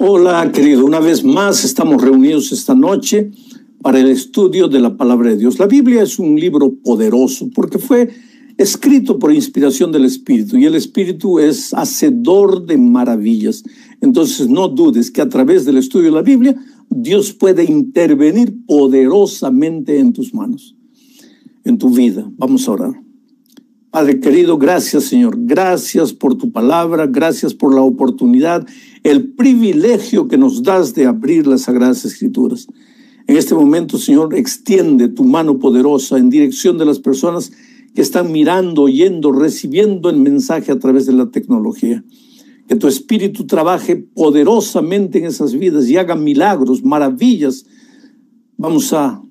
Hola, querido. Una vez más estamos reunidos esta noche para el estudio de la palabra de Dios. La Biblia es un libro poderoso porque fue escrito por inspiración del Espíritu y el Espíritu es hacedor de maravillas. Entonces no dudes que a través del estudio de la Biblia Dios puede intervenir poderosamente en tus manos, en tu vida. Vamos a orar. Padre querido, gracias Señor, gracias por tu palabra, gracias por la oportunidad, el privilegio que nos das de abrir las Sagradas Escrituras. En este momento, Señor, extiende tu mano poderosa en dirección de las personas que están mirando, oyendo, recibiendo el mensaje a través de la tecnología. Que tu espíritu trabaje poderosamente en esas vidas y haga milagros, maravillas. Vamos a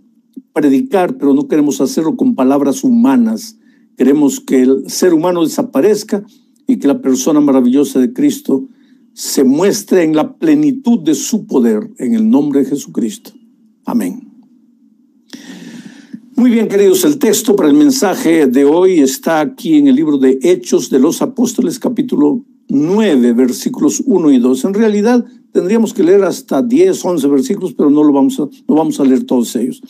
predicar, pero no queremos hacerlo con palabras humanas Queremos que el ser humano desaparezca y que la persona maravillosa de Cristo se muestre en la plenitud de su poder, en el nombre de Jesucristo. Amén. Muy bien, queridos, el texto para el mensaje de hoy está aquí en el libro de Hechos de los Apóstoles, capítulo 9, versículos 1 y 2. En realidad tendríamos que leer hasta 10, 11 versículos, pero no lo vamos a, no vamos a leer todos ellos.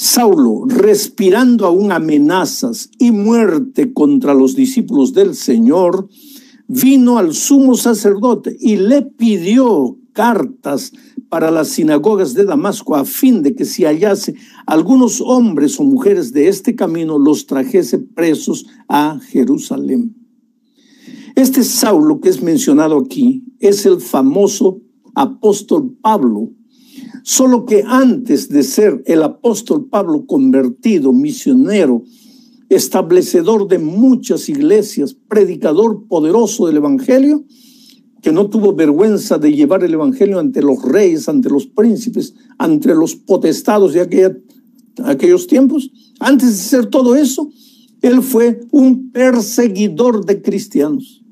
Saulo, respirando aún amenazas y muerte contra los discípulos del Señor, vino al sumo sacerdote y le pidió cartas para las sinagogas de Damasco a fin de que si hallase algunos hombres o mujeres de este camino los trajese presos a Jerusalén. Este Saulo que es mencionado aquí es el famoso apóstol Pablo, Solo que antes de ser el apóstol Pablo convertido, misionero, establecedor de muchas iglesias, predicador poderoso del Evangelio, que no tuvo vergüenza de llevar el Evangelio ante los reyes, ante los príncipes, ante los potestados de aquellos tiempos. Antes de ser todo eso, él fue un perseguidor de cristianos.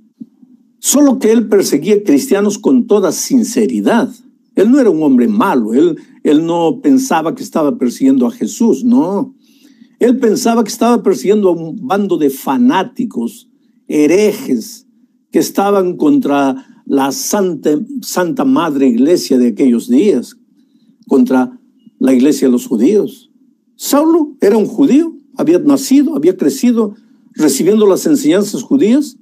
Solo que él perseguía cristianos con toda sinceridad. Él no era un hombre malo, él, él no pensaba que estaba persiguiendo a Jesús, no. Él pensaba que estaba persiguiendo a un bando de fanáticos, herejes, que estaban contra la Santa, Santa Madre Iglesia de aquellos días, contra la iglesia de los judíos. Saulo era un judío, había nacido, había crecido recibiendo las enseñanzas judías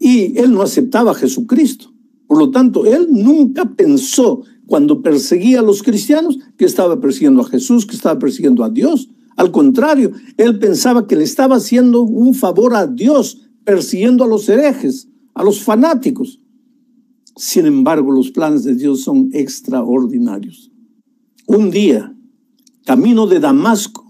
y él no aceptaba a Jesucristo. Por lo tanto, él nunca pensó cuando perseguía a los cristianos que estaba persiguiendo a Jesús, que estaba persiguiendo a Dios. Al contrario, él pensaba que le estaba haciendo un favor a Dios, persiguiendo a los herejes, a los fanáticos. Sin embargo, los planes de Dios son extraordinarios. Un día, camino de Damasco,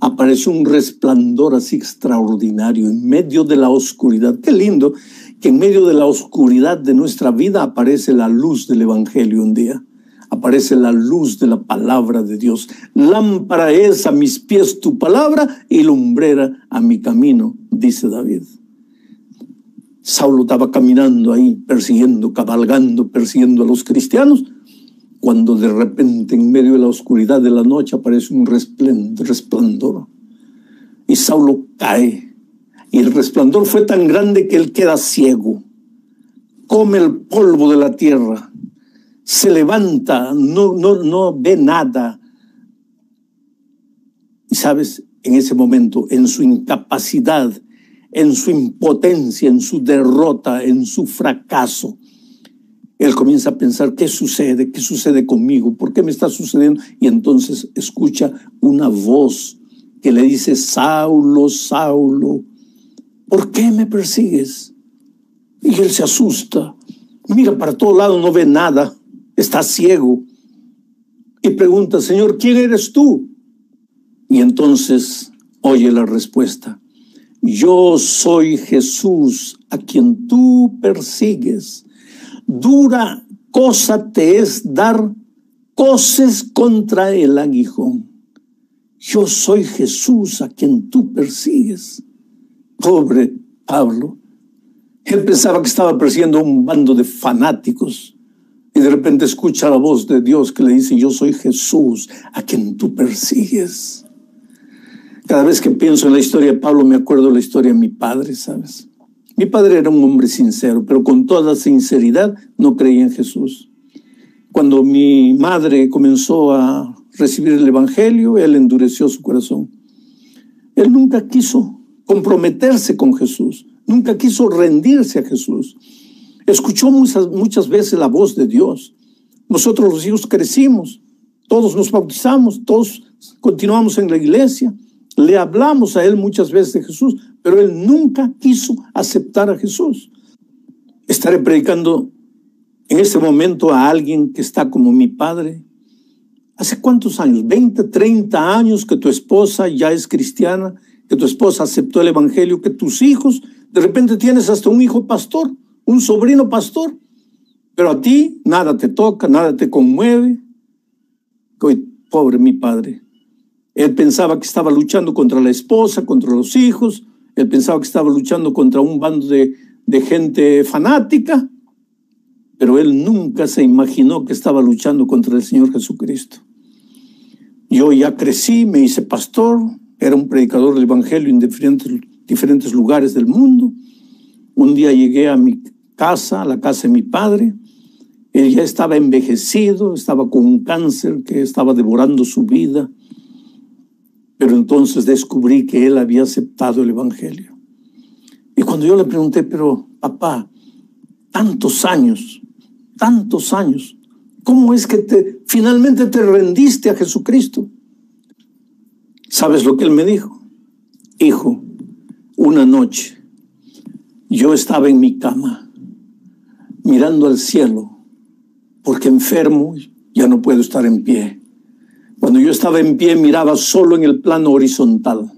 apareció un resplandor así extraordinario en medio de la oscuridad. Qué lindo que en medio de la oscuridad de nuestra vida aparece la luz del Evangelio un día. Aparece la luz de la palabra de Dios. Lámpara es a mis pies tu palabra y lumbrera a mi camino, dice David. Saulo estaba caminando ahí, persiguiendo, cabalgando, persiguiendo a los cristianos, cuando de repente en medio de la oscuridad de la noche aparece un resplandor. Y Saulo cae y el resplandor fue tan grande que él queda ciego. Come el polvo de la tierra. Se levanta, no, no, no ve nada. Y sabes, en ese momento, en su incapacidad, en su impotencia, en su derrota, en su fracaso, él comienza a pensar, ¿qué sucede? ¿Qué sucede conmigo? ¿Por qué me está sucediendo? Y entonces escucha una voz que le dice, Saulo, Saulo, ¿por qué me persigues? Y él se asusta, mira para todo lado, no ve nada, está ciego. Y pregunta, Señor, ¿quién eres tú? Y entonces oye la respuesta, yo soy Jesús a quien tú persigues. Dura cosa te es dar coces contra el aguijón. Yo soy Jesús a quien tú persigues. Pobre Pablo. Él pensaba que estaba persiguiendo un bando de fanáticos y de repente escucha la voz de Dios que le dice, yo soy Jesús a quien tú persigues. Cada vez que pienso en la historia de Pablo me acuerdo de la historia de mi padre, ¿sabes? Mi padre era un hombre sincero, pero con toda sinceridad no creía en Jesús. Cuando mi madre comenzó a recibir el Evangelio, él endureció su corazón. Él nunca quiso comprometerse con Jesús, nunca quiso rendirse a Jesús. Escuchó muchas, muchas veces la voz de Dios. Nosotros los hijos crecimos, todos nos bautizamos, todos continuamos en la iglesia, le hablamos a él muchas veces de Jesús, pero él nunca quiso aceptar a Jesús. Estaré predicando en este momento a alguien que está como mi padre. ¿Hace cuántos años? 20, 30 años que tu esposa ya es cristiana, que tu esposa aceptó el Evangelio, que tus hijos, de repente tienes hasta un hijo pastor, un sobrino pastor, pero a ti nada te toca, nada te conmueve. Pobre mi padre. Él pensaba que estaba luchando contra la esposa, contra los hijos, él pensaba que estaba luchando contra un bando de, gente fanática, pero él nunca se imaginó que estaba luchando contra el Señor Jesucristo. Yo ya crecí, me hice pastor, era un predicador del Evangelio en diferentes, diferentes lugares del mundo. Un día llegué a mi casa, a la casa de mi padre. Él ya estaba envejecido, estaba con un cáncer que estaba devorando su vida. Pero entonces descubrí que él había aceptado el Evangelio. Y cuando yo le pregunté, pero papá, tantos años, tantos años, ¿cómo es que te, finalmente te rendiste a Jesucristo? ¿Sabes lo que él me dijo? Hijo, una noche yo estaba en mi cama mirando al cielo porque enfermo ya no puedo estar en pie. Cuando yo estaba en pie miraba solo en el plano horizontal,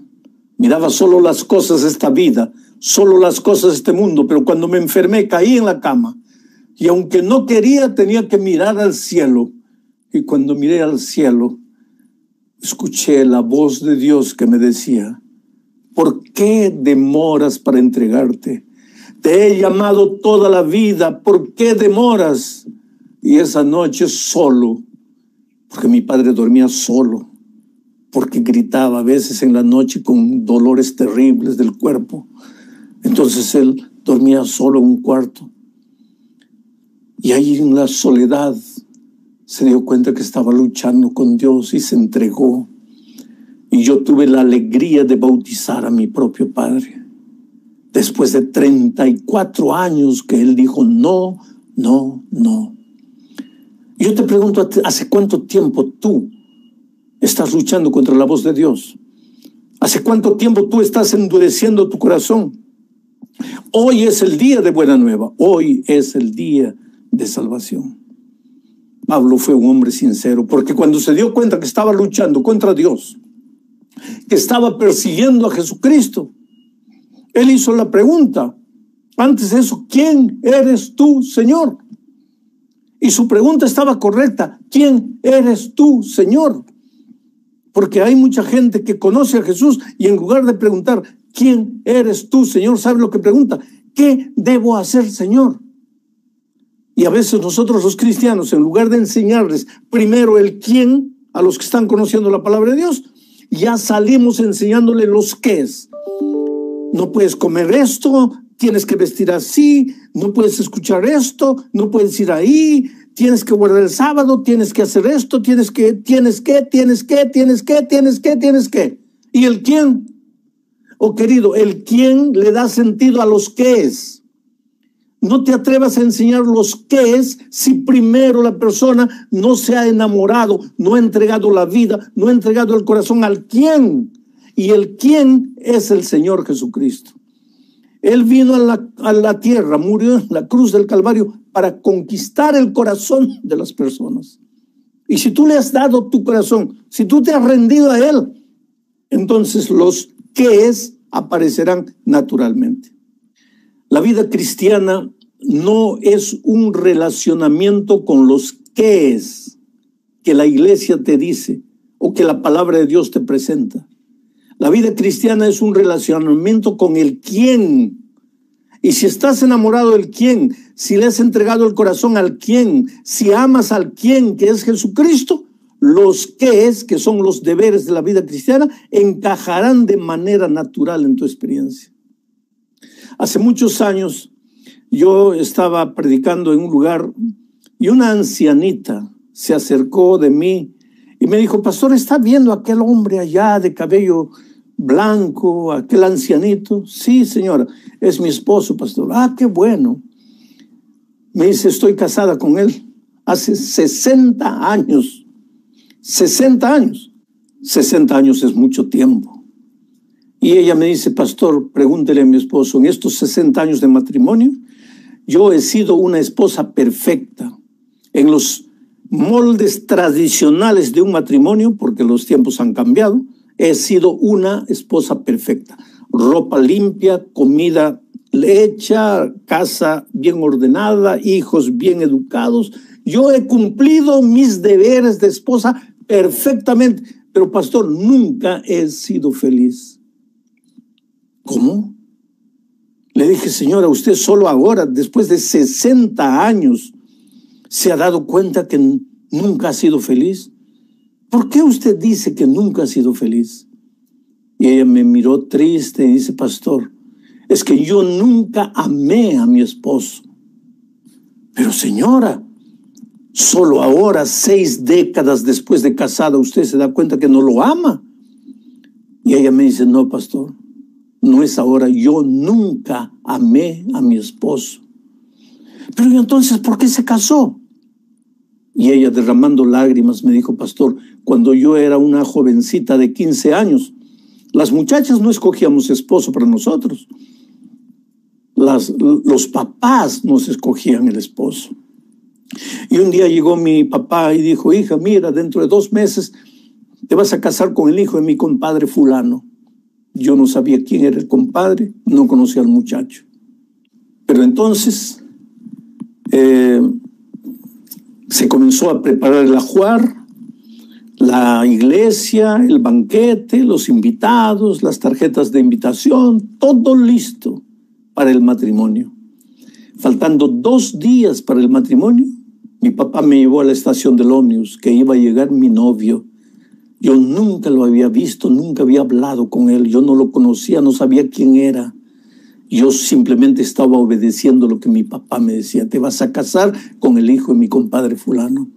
miraba solo las cosas de esta vida, solo las cosas de este mundo, pero cuando me enfermé caí en la cama y aunque no quería tenía que mirar al cielo y cuando miré al cielo escuché la voz de Dios que me decía, ¿por qué demoras para entregarte? Te he llamado toda la vida, ¿por qué demoras? Y esa noche solo porque mi padre dormía solo, porque gritaba a veces en la noche con dolores terribles del cuerpo. Entonces él dormía solo en un cuarto. Y ahí en la soledad se dio cuenta que estaba luchando con Dios y se entregó. Y yo tuve la alegría de bautizar a mi propio padre. Después de 34 años que él dijo, no, no, no. Yo te pregunto, ¿hace cuánto tiempo tú estás luchando contra la voz de Dios? ¿Hace cuánto tiempo tú estás endureciendo tu corazón? Hoy es el día de buena nueva, hoy es el día de salvación. Pablo fue un hombre sincero, porque cuando se dio cuenta que estaba luchando contra Dios, que estaba persiguiendo a Jesucristo, él hizo la pregunta, antes de eso, ¿quién eres tú, Señor? Y su pregunta estaba correcta. ¿Quién eres tú, Señor? Porque hay mucha gente que conoce a Jesús y en lugar de preguntar, ¿quién eres tú, Señor? ¿Sabe lo que pregunta? ¿Qué debo hacer, Señor? Y a veces nosotros los cristianos, en lugar de enseñarles primero el quién a los que están conociendo la palabra de Dios, ya salimos enseñándole los qué es. No puedes comer esto, tienes que vestir así, no puedes escuchar esto, no puedes ir ahí, tienes que guardar el sábado, tienes que hacer esto, tienes que, tienes que, tienes que, tienes que, tienes que, tienes que. ¿Y el quién? Oh querido, el quién le da sentido a los qué es. No te atrevas a enseñar los qué es si primero la persona no se ha enamorado, no ha entregado la vida, no ha entregado el corazón al quién. Y el quién es el Señor Jesucristo. Él vino a la, a la, tierra, murió en la cruz del Calvario para conquistar el corazón de las personas. Y si tú le has dado tu corazón, si tú te has rendido a Él, entonces los qué es aparecerán naturalmente. La vida cristiana no es un relacionamiento con los qué es que la iglesia te dice o que la palabra de Dios te presenta. La vida cristiana es un relacionamiento con el quién. Y si estás enamorado del quién, si le has entregado el corazón al quién, si amas al quién que es Jesucristo, los qué es, que son los deberes de la vida cristiana, encajarán de manera natural en tu experiencia. Hace muchos años yo estaba predicando en un lugar y una ancianita se acercó de mí y me dijo, pastor, ¿está viendo aquel hombre allá de cabello blanco, aquel ancianito? Sí, señora, es mi esposo, pastor. Ah, qué bueno. Me dice, estoy casada con él hace 60 años. 60 años. 60 años es mucho tiempo. Y ella me dice, pastor, pregúntele a mi esposo, en estos 60 años de matrimonio, yo he sido una esposa perfecta. En los moldes tradicionales de un matrimonio, porque los tiempos han cambiado, he sido una esposa perfecta. Ropa limpia, comida hecha, casa bien ordenada, hijos bien educados. Yo he cumplido mis deberes de esposa perfectamente, pero pastor, nunca he sido feliz. ¿Cómo? Le dije, señora, usted solo ahora, después de 60 años, se ha dado cuenta que nunca ha sido feliz. ¿Por qué usted dice que nunca ha sido feliz? Y ella me miró triste y dice, pastor, es que yo nunca amé a mi esposo. Pero señora, solo ahora, seis décadas después de casada, usted se da cuenta que no lo ama. Y ella me dice, no, pastor, no es ahora, yo nunca amé a mi esposo. Pero entonces, ¿por qué se casó? Y ella derramando lágrimas me dijo, pastor, cuando yo era una jovencita de 15 años, las muchachas no escogíamos esposo para nosotros. Las, los papás nos escogían el esposo. Y un día llegó mi papá y dijo, hija, mira, dentro de dos meses te vas a casar con el hijo de mi compadre fulano. Yo no sabía quién era el compadre, no conocía al muchacho. Pero entonces eh, se comenzó a preparar el ajuar, la iglesia, el banquete, los invitados, las tarjetas de invitación, todo listo para el matrimonio. Faltando dos días para el matrimonio, mi papá me llevó a la estación del ómnibus, que iba a llegar mi novio. Yo nunca lo había visto, nunca había hablado con él, yo no lo conocía, no sabía quién era. Yo simplemente estaba obedeciendo lo que mi papá me decía, te vas a casar con el hijo de mi compadre fulano.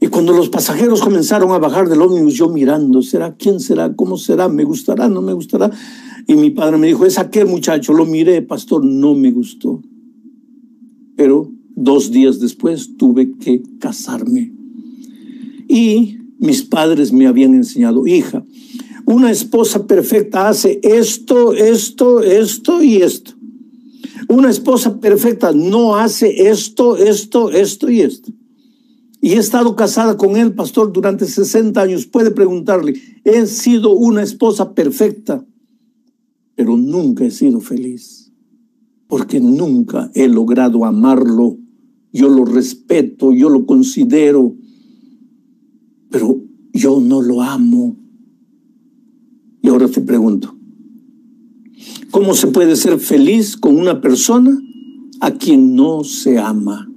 Y cuando los pasajeros comenzaron a bajar del ómnibus, yo mirando, ¿será quién será? ¿Cómo será? ¿Me gustará? ¿No me gustará? Y mi padre me dijo, es aquel muchacho, lo miré, pastor, no me gustó. Pero dos días después tuve que casarme. Y mis padres me habían enseñado, hija, una esposa perfecta hace esto, esto, esto y esto. Una esposa perfecta no hace esto, esto, esto y esto y he estado casada con él, pastor, durante 60 años. Puede preguntarle, he sido una esposa perfecta, pero nunca he sido feliz, porque nunca he logrado amarlo. Yo lo respeto, yo lo considero, pero yo no lo amo. Y ahora te pregunto, ¿cómo se puede ser feliz con una persona a quien no se ama?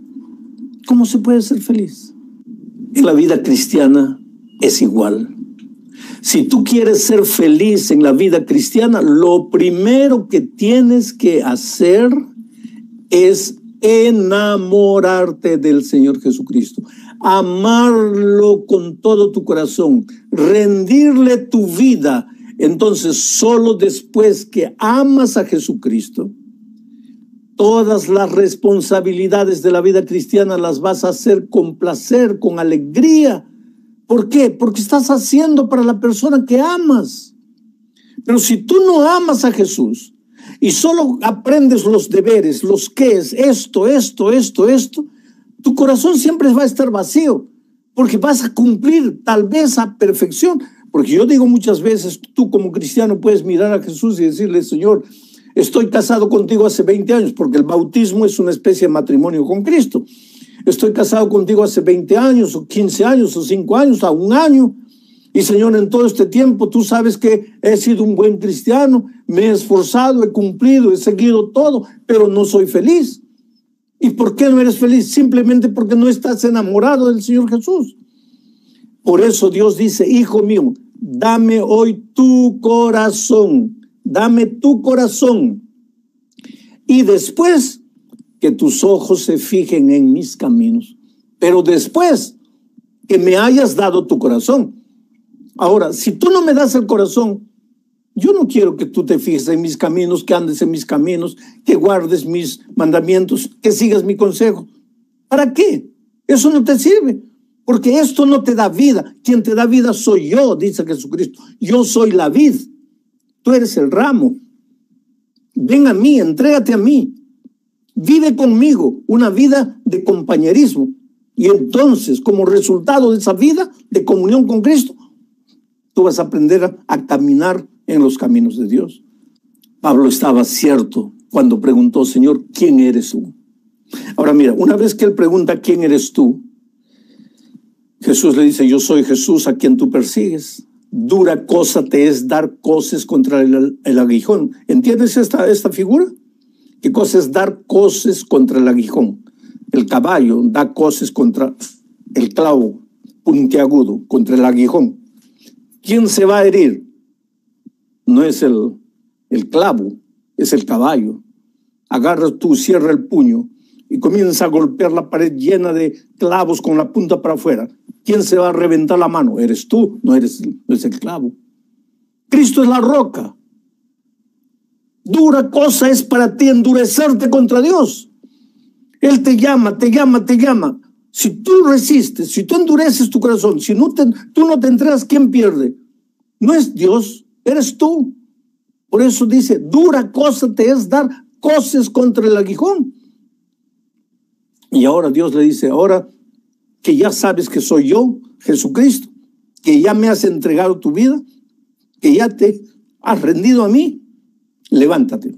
¿Cómo se puede ser feliz? En la vida cristiana es igual. Si tú quieres ser feliz en la vida cristiana, lo primero que tienes que hacer es enamorarte del Señor Jesucristo, amarlo con todo tu corazón, rendirle tu vida. Entonces, solo después que amas a Jesucristo, Todas las responsabilidades de la vida cristiana las vas a hacer con placer, con alegría. ¿Por qué? Porque estás haciendo para la persona que amas. Pero si tú no amas a Jesús y solo aprendes los deberes, los qué es, esto, esto, esto, esto, tu corazón siempre va a estar vacío, porque vas a cumplir tal vez a perfección. Porque yo digo muchas veces, tú como cristiano puedes mirar a Jesús y decirle, Señor, Estoy casado contigo hace 20 años, porque el bautismo es una especie de matrimonio con Cristo. Estoy casado contigo hace 20 años, o 15 años, o 5 años, a un año. Y Señor, en todo este tiempo tú sabes que he sido un buen cristiano, me he esforzado, he cumplido, he seguido todo, pero no soy feliz. ¿Y por qué no eres feliz? Simplemente porque no estás enamorado del Señor Jesús. Por eso Dios dice, hijo mío, dame hoy tu corazón dame tu corazón y después que tus ojos se fijen en mis caminos, pero después que me hayas dado tu corazón. Ahora, si tú no me das el corazón, yo no quiero que tú te fijes en mis caminos, que andes en mis caminos, que guardes mis mandamientos, que sigas mi consejo. ¿Para qué? Eso no te sirve, porque esto no te da vida. Quien te da vida soy yo, dice Jesucristo. Yo soy la vid. Tú eres el ramo. Ven a mí, entrégate a mí. Vive conmigo una vida de compañerismo. Y entonces, como resultado de esa vida de comunión con Cristo, tú vas a aprender a, caminar en los caminos de Dios. Pablo estaba cierto cuando preguntó, Señor, ¿quién eres tú? Ahora mira, una vez que él pregunta, ¿quién eres tú? Jesús le dice, yo soy Jesús a quien tú persigues. Dura cosa te es dar cosas contra el, aguijón. ¿Entiendes esta, esta figura? ¿Qué cosa es dar cosas contra el aguijón? el caballo da coces contra el clavo puntiagudo, contra el aguijón. ¿Quién se va a herir? No es el, el clavo, es el caballo. Agarra tú, cierra el puño y comienza a golpear la pared llena de clavos con la punta para afuera. ¿Quién se va a reventar la mano? Eres tú, no eres no es el clavo. Cristo es la roca. Dura cosa es para ti endurecerte contra Dios. Él te llama, te llama, te llama. Si tú resistes, si tú endureces tu corazón, si no te, tú no te entregas, ¿quién pierde? No es Dios, eres tú. Por eso dice, dura cosa te es dar cosas contra el aguijón. Y ahora Dios le dice, ahora que ya sabes que soy yo, Jesucristo, que ya me has entregado tu vida, que ya te has rendido a mí, levántate,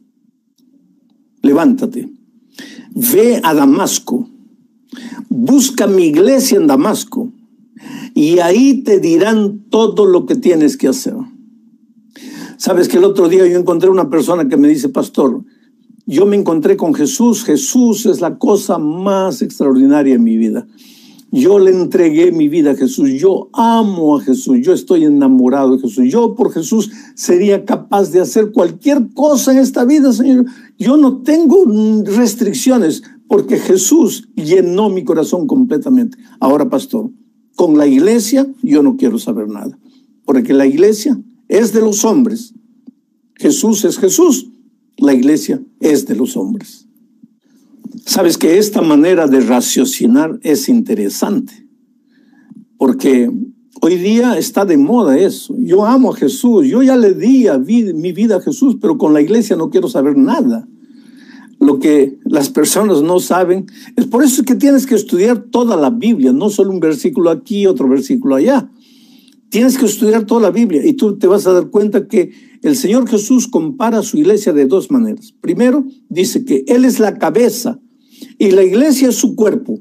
levántate ve a Damasco, busca mi iglesia en Damasco y ahí te dirán todo lo que tienes que hacer. Sabes que el otro día yo encontré una persona que me dice, pastor, yo me encontré con Jesús, Jesús es la cosa más extraordinaria en mi vida. Yo le entregué mi vida a Jesús, yo amo a Jesús, yo estoy enamorado de Jesús. Yo por Jesús sería capaz de hacer cualquier cosa en esta vida, Señor. Yo no tengo restricciones porque Jesús llenó mi corazón completamente. Ahora, pastor, con la iglesia yo no quiero saber nada, porque la iglesia es de los hombres. Jesús es Jesús, la iglesia es de los hombres. Sabes que esta manera de raciocinar es interesante, porque hoy día está de moda eso. Yo amo a Jesús, yo ya le di mi vida a Jesús, pero con la iglesia no quiero saber nada. Lo que las personas no saben es por eso que tienes que estudiar toda la Biblia, no solo un versículo aquí, otro versículo allá. Tienes que estudiar toda la Biblia y tú te vas a dar cuenta que el Señor Jesús compara su iglesia de dos maneras. Primero, dice que Él es la cabeza y la iglesia es su cuerpo.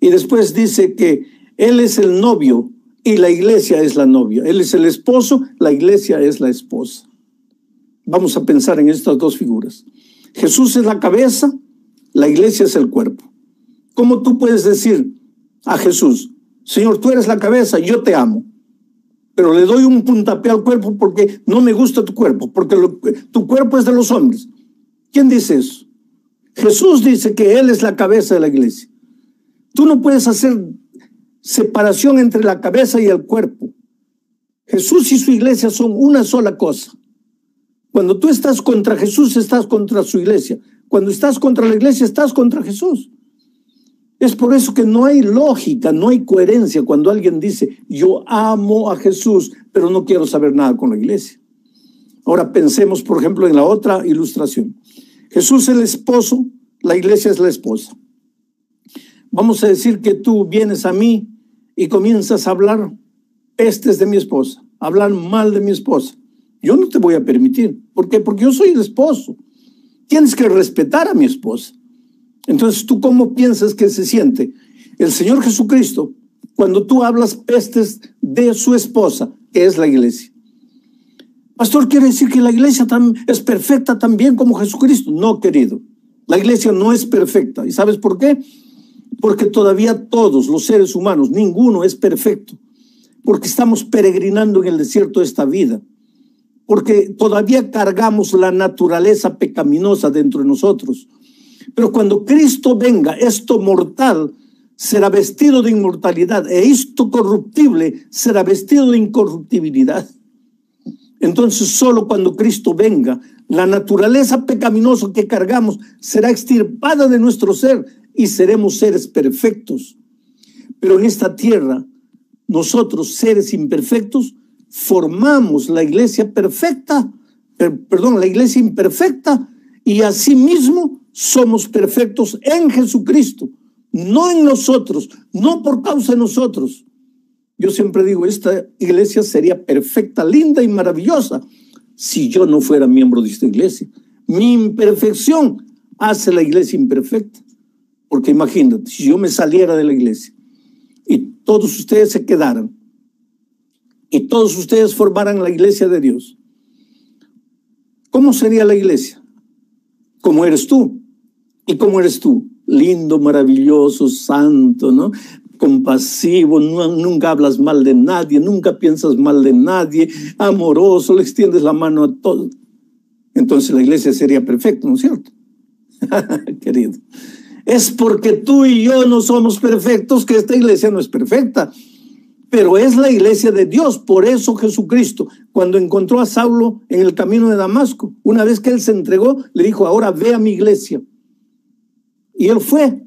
Y después dice que Él es el novio y la iglesia es la novia. Él es el esposo, la iglesia es la esposa. Vamos a pensar en estas dos figuras. Jesús es la cabeza, la iglesia es el cuerpo. ¿Cómo tú puedes decir a Jesús, Señor, tú eres la cabeza, yo te amo? Pero le doy un puntapié al cuerpo porque no me gusta tu cuerpo, porque tu cuerpo es de los hombres. ¿Quién dice eso? Jesús dice que Él es la cabeza de la iglesia. Tú no puedes hacer separación entre la cabeza y el cuerpo. Jesús y su iglesia son una sola cosa. Cuando tú estás contra Jesús, estás contra su iglesia. Cuando estás contra la iglesia, estás contra Jesús. Es por eso que no hay lógica, no hay coherencia cuando alguien dice, yo amo a Jesús, pero no quiero saber nada con la iglesia. Ahora pensemos, por ejemplo, en la otra ilustración. Jesús es el esposo, la iglesia es la esposa. Vamos a decir que tú vienes a mí y comienzas a hablar pestes de mi esposa, hablar mal de mi esposa. Yo no te voy a permitir. ¿Por qué? Porque yo soy el esposo. Tienes que respetar a mi esposa. Entonces, ¿tú cómo piensas que se siente el Señor Jesucristo cuando tú hablas pestes de su esposa, que es la iglesia? Pastor, ¿quiere decir que la iglesia es perfecta también como Jesucristo? No, querido. La iglesia no es perfecta. ¿Y sabes por qué? Porque todavía todos los seres humanos, ninguno es perfecto. Porque estamos peregrinando en el desierto de esta vida. porque todavía cargamos la naturaleza pecaminosa dentro de nosotros. Pero cuando Cristo venga, esto mortal será vestido de inmortalidad e esto corruptible será vestido de incorruptibilidad. Entonces solo cuando Cristo venga, la naturaleza pecaminosa que cargamos será extirpada de nuestro ser y seremos seres perfectos. Pero en esta tierra, nosotros, seres imperfectos, formamos la iglesia perfecta, perdón, la iglesia imperfecta, y asimismo somos perfectos en Jesucristo, no en nosotros, no por causa de nosotros. Yo siempre digo, esta iglesia sería perfecta, linda y maravillosa si yo no fuera miembro de esta iglesia. Mi imperfección hace la iglesia imperfecta. Porque imagínate, si yo me saliera de la iglesia y todos ustedes se quedaran y todos ustedes formaran la iglesia de Dios, ¿cómo sería la iglesia? ¿Cómo eres tú? ¿Y cómo eres tú? Lindo, maravilloso, santo, ¿no? compasivo, nunca hablas mal de nadie, nunca piensas mal de nadie, amoroso, le extiendes la mano a todos. Entonces la iglesia sería perfecta, ¿no es cierto? Querido. Es porque tú y yo no somos perfectos que esta iglesia no es perfecta pero es la iglesia de Dios. Por eso Jesucristo, cuando encontró a Saulo en el camino de Damasco, una vez que él se entregó, le dijo, ahora ve a mi iglesia. Y él fue.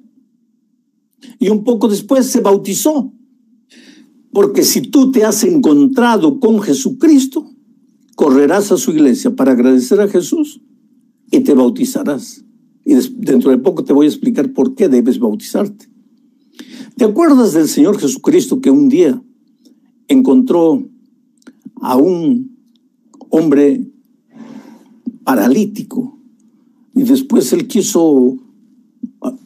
Y un poco después se bautizó. Porque si tú te has encontrado con Jesucristo, correrás a su iglesia para agradecer a Jesús y te bautizarás. Y dentro de poco te voy a explicar por qué debes bautizarte. ¿Te acuerdas del Señor Jesucristo que un día encontró a un hombre paralítico y después él quiso,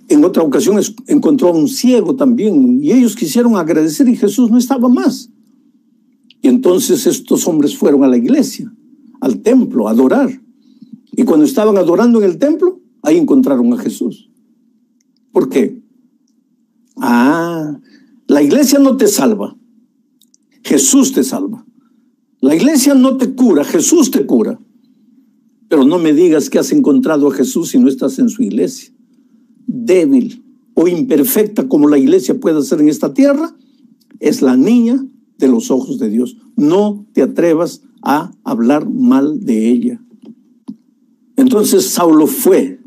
en otra ocasión encontró a un ciego también y ellos quisieron agradecer y Jesús no estaba más. Y entonces estos hombres fueron a la iglesia, al templo, a adorar. Y cuando estaban adorando en el templo, ahí encontraron a Jesús. ¿Por qué? Ah, la iglesia no te salva. Jesús te salva. La iglesia no te cura, Jesús te cura. Pero no me digas que has encontrado a Jesús si no estás en su iglesia. Débil o imperfecta como la iglesia puede ser en esta tierra, es la niña de los ojos de Dios. No te atrevas a hablar mal de ella. Entonces Saulo fue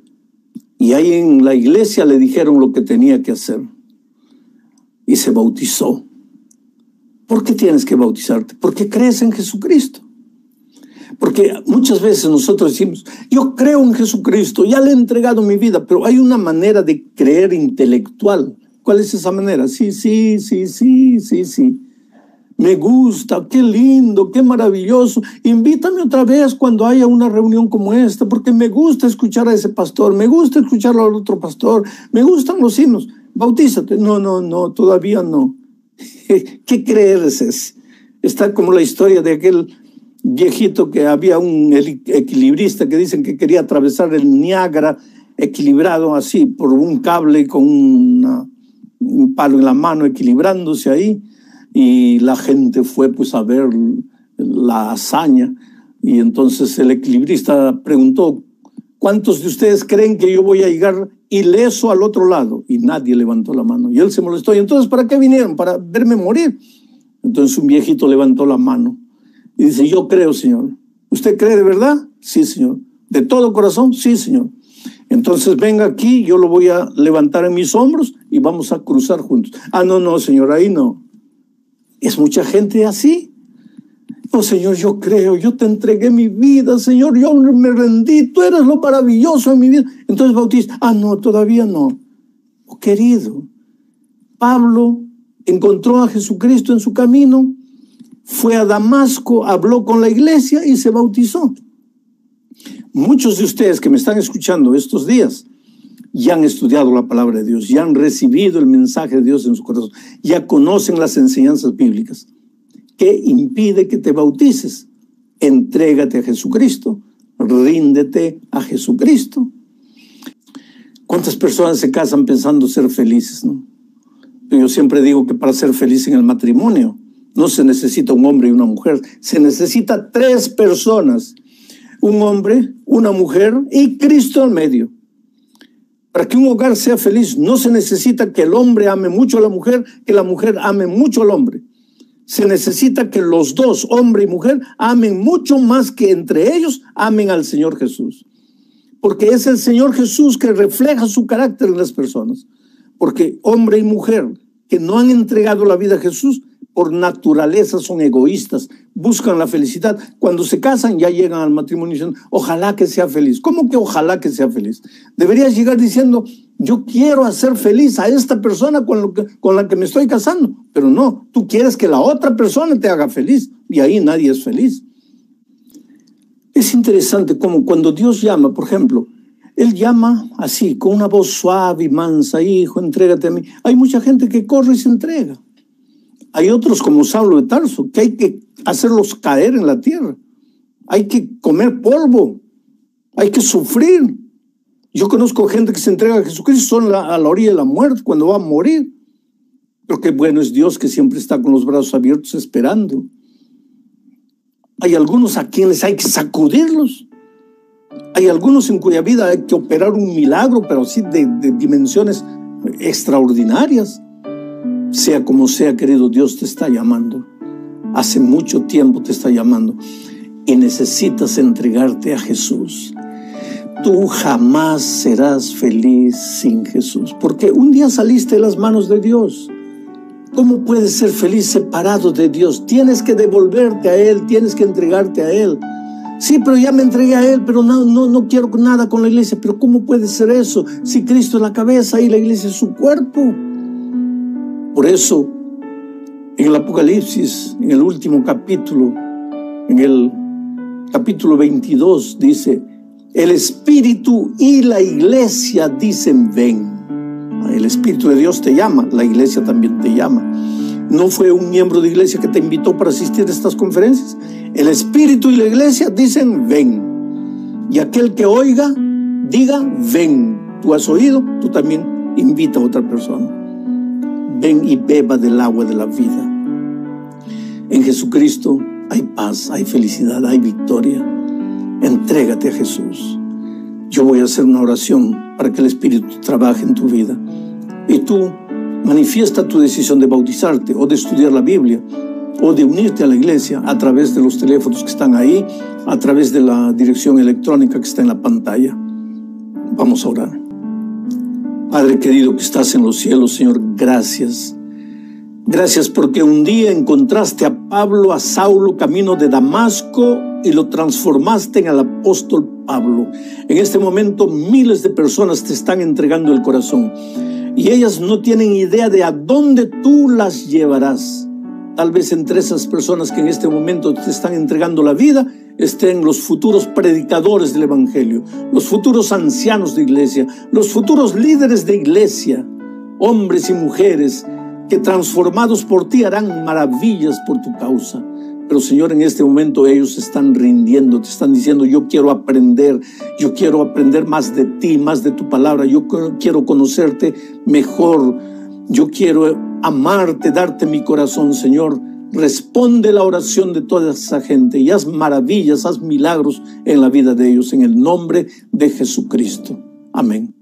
y ahí en la iglesia le dijeron lo que tenía que hacer y se bautizó. ¿Por qué tienes que bautizarte? Porque crees en Jesucristo. Porque muchas veces nosotros decimos, yo creo en Jesucristo, ya le he entregado mi vida, pero hay una manera de creer intelectual. ¿Cuál es esa manera? Sí, sí, sí, sí, sí, sí. Me gusta, qué lindo, qué maravilloso. Invítame otra vez cuando haya una reunión como esta, porque me gusta escuchar a ese pastor, me gusta escuchar al otro pastor, me gustan los himnos. Bautízate. No, no, no, todavía no. ¿Qué creer es Está como la historia de aquel viejito que había un equilibrista que dicen que quería atravesar el Niágara equilibrado así por un cable con un palo en la mano equilibrándose ahí y la gente fue pues a ver la hazaña y entonces el equilibrista preguntó ¿cuántos de ustedes creen que yo voy a llegar ileso al otro lado. Y nadie levantó la mano. Y él se molestó. ¿Y entonces para qué vinieron? Para verme morir. Entonces un viejito levantó la mano y dice, yo creo, Señor. ¿Usted cree de verdad? Sí, Señor. ¿De todo corazón? Sí, Señor. Entonces venga aquí, yo lo voy a levantar en mis hombros y vamos a cruzar juntos. Ah, no, no, Señor, ahí no. Es mucha gente así. Oh Señor, yo creo, yo te entregué mi vida, Señor, yo me rendí, tú eres lo maravilloso en mi vida. Entonces Bautista, ah, no, todavía no. Oh, querido, Pablo encontró a Jesucristo en su camino, fue a Damasco, habló con la iglesia y se bautizó. Muchos de ustedes que me están escuchando estos días ya han estudiado la palabra de Dios, ya han recibido el mensaje de Dios en su corazón, ya conocen las enseñanzas bíblicas. ¿Qué impide que te bautices? Entrégate a Jesucristo, ríndete a Jesucristo. ¿Cuántas personas se casan pensando ser felices? Yo siempre digo que para ser feliz en el matrimonio No se necesita un hombre y una mujer, se necesita tres personas, un hombre, una mujer y Cristo al medio. Para que un hogar sea feliz no se necesita que el hombre ame mucho a la mujer, que la mujer ame mucho al hombre. Se necesita que los dos, hombre y mujer, amen mucho más que entre ellos amen al Señor Jesús. Porque es el Señor Jesús que refleja su carácter en las personas. Porque hombre y mujer que no han entregado la vida a Jesús por naturaleza son egoístas, buscan la felicidad. Cuando se casan ya llegan al matrimonio y dicen, ojalá que sea feliz. ¿Cómo que ojalá que sea feliz? Deberías llegar diciendo, yo quiero hacer feliz a esta persona con, con la que me estoy casando. Pero no, tú quieres que la otra persona te haga feliz y ahí nadie es feliz. Es interesante como cuando Dios llama, por ejemplo, Él llama así, con una voz suave y mansa, hijo, entrégate a mí. Hay mucha gente que corre y se entrega. Hay otros como Saulo de Tarso, que hay que hacerlos caer en la tierra. Hay que comer polvo. Hay que sufrir. Yo conozco gente que se entrega a Jesucristo son a la orilla de la muerte, cuando va a morir. Pero qué bueno es Dios que siempre está con los brazos abiertos esperando. Hay algunos a quienes hay que sacudirlos. Hay algunos en cuya vida hay que operar un milagro, pero sí de, dimensiones extraordinarias. Sea como sea, querido, Dios te está llamando. Hace mucho tiempo te está llamando. Y necesitas entregarte a Jesús. Tú jamás serás feliz sin Jesús. Porque un día saliste de las manos de Dios. ¿Cómo puedes ser feliz separado de Dios? Tienes que devolverte a Él, tienes que entregarte a Él. Sí, pero ya me entregué a Él, pero no, no, no quiero nada con la iglesia. Pero ¿cómo puede ser eso si Cristo es la cabeza y la iglesia es su cuerpo? Por eso, en el Apocalipsis, en el último capítulo, en el capítulo 22, dice, el Espíritu y la iglesia dicen, ven. El Espíritu de Dios te llama, la iglesia también te llama. No fue un miembro de iglesia que te invitó para asistir a estas conferencias. El Espíritu y la iglesia dicen, ven. Y aquel que oiga, diga, ven. Tú has oído, tú también invita a otra persona ven y beba del agua de la vida. En Jesucristo hay paz, hay felicidad, hay victoria. Entrégate a Jesús. Yo voy a hacer una oración para que el Espíritu trabaje en tu vida. Y tú manifiesta tu decisión de bautizarte o de estudiar la Biblia o de unirte a la iglesia a través de los teléfonos que están ahí, a través de la dirección electrónica que está en la pantalla. Vamos a orar. Padre querido que estás en los cielos, Señor, gracias. Gracias porque un día encontraste a Pablo, a Saulo, camino de Damasco y lo transformaste en el apóstol Pablo. En este momento miles de personas te están entregando el corazón y ellas no tienen idea de a dónde tú las llevarás. Tal vez entre esas personas que en este momento te están entregando la vida estén los futuros predicadores del Evangelio, los futuros ancianos de iglesia, los futuros líderes de iglesia, hombres y mujeres que transformados por ti harán maravillas por tu causa. Pero Señor, en este momento ellos están rindiendo, te están diciendo, yo quiero aprender, yo quiero aprender más de ti, más de tu palabra, yo quiero conocerte mejor, yo quiero amarte, darte mi corazón, Señor. Responde la oración de toda esa gente y haz maravillas, haz milagros en la vida de ellos, en el nombre de Jesucristo. Amén.